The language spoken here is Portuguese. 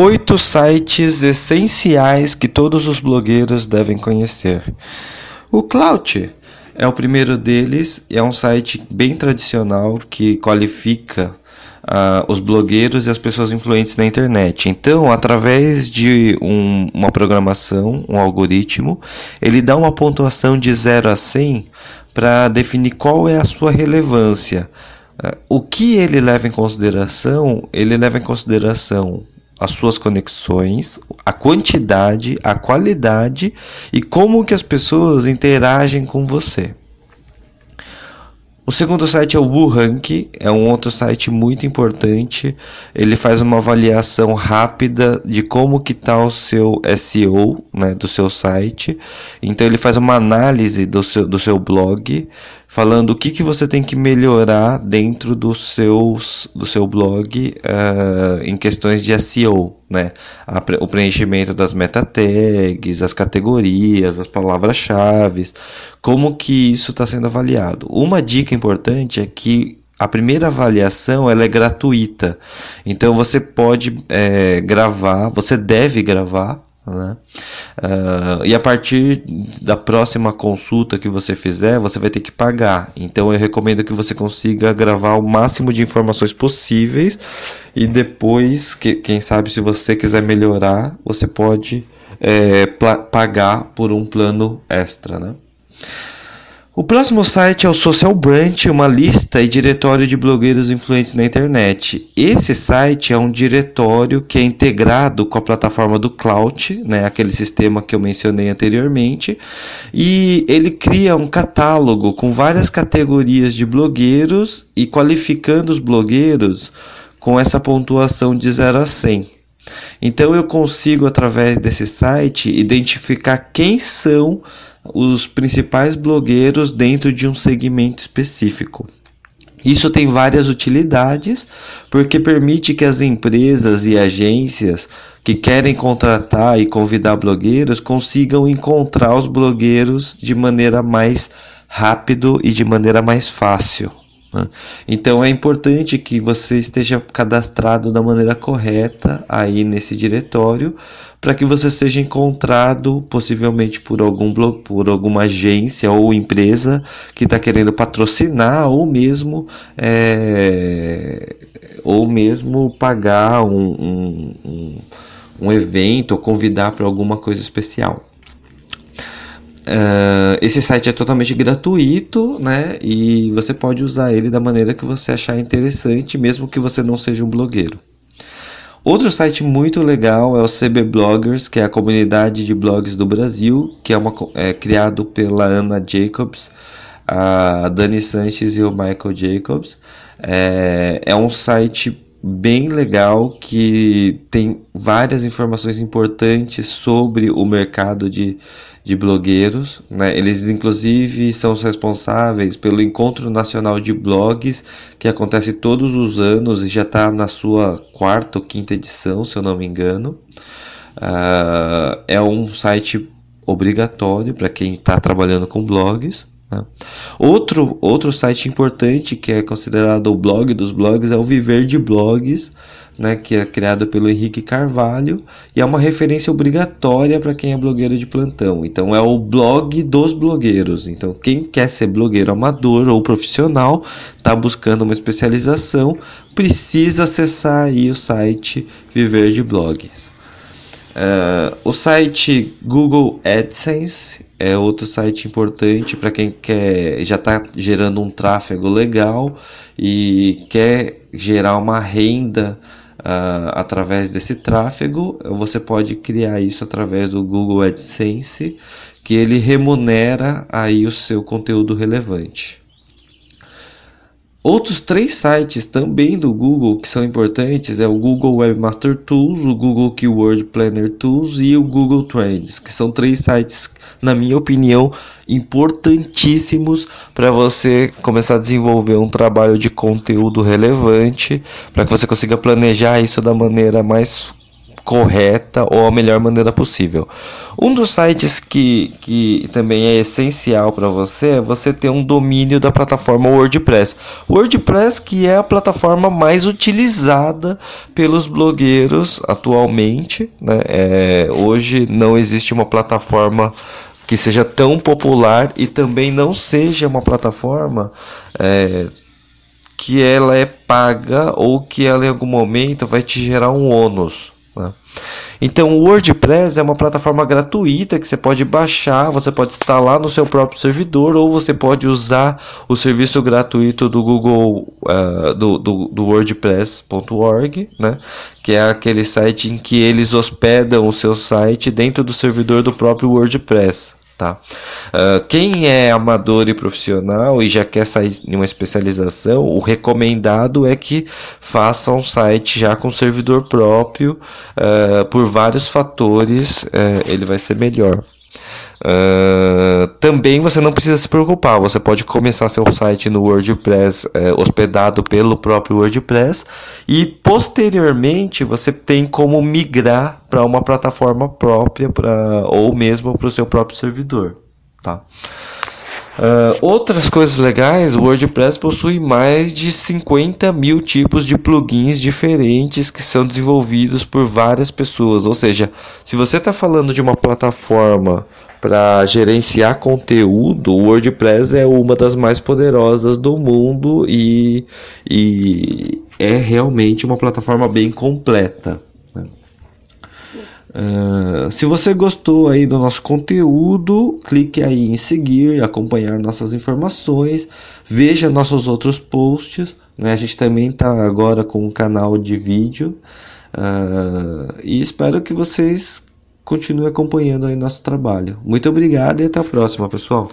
oito sites essenciais que todos os blogueiros devem conhecer. O Clout é o primeiro deles, é um site bem tradicional que qualifica uh, os blogueiros e as pessoas influentes na internet. Então, através de um, uma programação, um algoritmo, ele dá uma pontuação de 0 a 100 para definir qual é a sua relevância. Uh, o que ele leva em consideração? Ele leva em consideração as suas conexões, a quantidade, a qualidade e como que as pessoas interagem com você. O segundo site é o WooRank, é um outro site muito importante. Ele faz uma avaliação rápida de como que está o seu SEO, né, do seu site. Então ele faz uma análise do seu, do seu blog, falando o que, que você tem que melhorar dentro do, seus, do seu blog uh, em questões de SEO, né? A, o preenchimento das meta tags, as categorias, as palavras-chave, como que isso está sendo avaliado. Uma dica importante é que a primeira avaliação ela é gratuita, então você pode é, gravar, você deve gravar né? Uh, e a partir da próxima consulta que você fizer, você vai ter que pagar. Então eu recomendo que você consiga gravar o máximo de informações possíveis e depois, que, quem sabe, se você quiser melhorar, você pode é, pagar por um plano extra. Né? O próximo site é o Social Branch, uma lista e diretório de blogueiros influentes na internet. Esse site é um diretório que é integrado com a plataforma do Cloud, né, aquele sistema que eu mencionei anteriormente, e ele cria um catálogo com várias categorias de blogueiros e qualificando os blogueiros com essa pontuação de 0 a 100. Então eu consigo através desse site identificar quem são os principais blogueiros dentro de um segmento específico. Isso tem várias utilidades, porque permite que as empresas e agências que querem contratar e convidar blogueiros consigam encontrar os blogueiros de maneira mais rápido e de maneira mais fácil. Né? Então é importante que você esteja cadastrado da maneira correta aí nesse diretório para que você seja encontrado possivelmente por algum blog, por alguma agência ou empresa que está querendo patrocinar ou mesmo é, ou mesmo pagar um, um, um, um evento ou convidar para alguma coisa especial. Uh, esse site é totalmente gratuito, né? E você pode usar ele da maneira que você achar interessante, mesmo que você não seja um blogueiro. Outro site muito legal é o CB Bloggers, que é a comunidade de blogs do Brasil, que é, uma, é criado pela Ana Jacobs, a Dani Sanches e o Michael Jacobs. É, é um site bem legal que tem várias informações importantes sobre o mercado de, de blogueiros. Né? Eles, inclusive, são os responsáveis pelo Encontro Nacional de Blogs, que acontece todos os anos e já está na sua quarta ou quinta edição, se eu não me engano. Uh, é um site obrigatório para quem está trabalhando com blogs. Né? Outro, outro site importante que é considerado o blog dos blogs é o Viver de Blogs, né, que é criado pelo Henrique Carvalho e é uma referência obrigatória para quem é blogueiro de plantão. Então é o blog dos blogueiros. Então quem quer ser blogueiro amador ou profissional, está buscando uma especialização, precisa acessar aí o site Viver de Blogs. Uh, o site Google AdSense é outro site importante para quem quer já está gerando um tráfego legal e quer gerar uma renda uh, através desse tráfego. Você pode criar isso através do Google AdSense, que ele remunera aí o seu conteúdo relevante. Outros três sites também do Google que são importantes é o Google Webmaster Tools, o Google Keyword Planner Tools e o Google Trends, que são três sites, na minha opinião, importantíssimos para você começar a desenvolver um trabalho de conteúdo relevante, para que você consiga planejar isso da maneira mais correta ou a melhor maneira possível. Um dos sites que, que também é essencial para você é você ter um domínio da plataforma WordPress. WordPress que é a plataforma mais utilizada pelos blogueiros atualmente. Né? É, hoje não existe uma plataforma que seja tão popular e também não seja uma plataforma é, que ela é paga ou que ela em algum momento vai te gerar um ônus. Né? Então, o WordPress é uma plataforma gratuita que você pode baixar, você pode instalar no seu próprio servidor ou você pode usar o serviço gratuito do Google, uh, do, do, do WordPress.org, né? que é aquele site em que eles hospedam o seu site dentro do servidor do próprio WordPress. Tá? Uh, quem é amador e profissional e já quer sair em uma especialização, o recomendado é que faça um site já com servidor próprio, uh, por vários fatores, uh, ele vai ser melhor. Uh, também você não precisa se preocupar, você pode começar seu site no WordPress uh, hospedado pelo próprio WordPress e posteriormente você tem como migrar para uma plataforma própria pra, ou mesmo para o seu próprio servidor. Tá? Uh, outras coisas legais, o WordPress possui mais de 50 mil tipos de plugins diferentes que são desenvolvidos por várias pessoas. Ou seja, se você está falando de uma plataforma para gerenciar conteúdo, o WordPress é uma das mais poderosas do mundo e, e é realmente uma plataforma bem completa. Uh, se você gostou aí do nosso conteúdo, clique aí em seguir, acompanhar nossas informações, veja nossos outros posts. Né? A gente também está agora com um canal de vídeo uh, e espero que vocês continue acompanhando aí nosso trabalho. Muito obrigado e até a próxima, pessoal.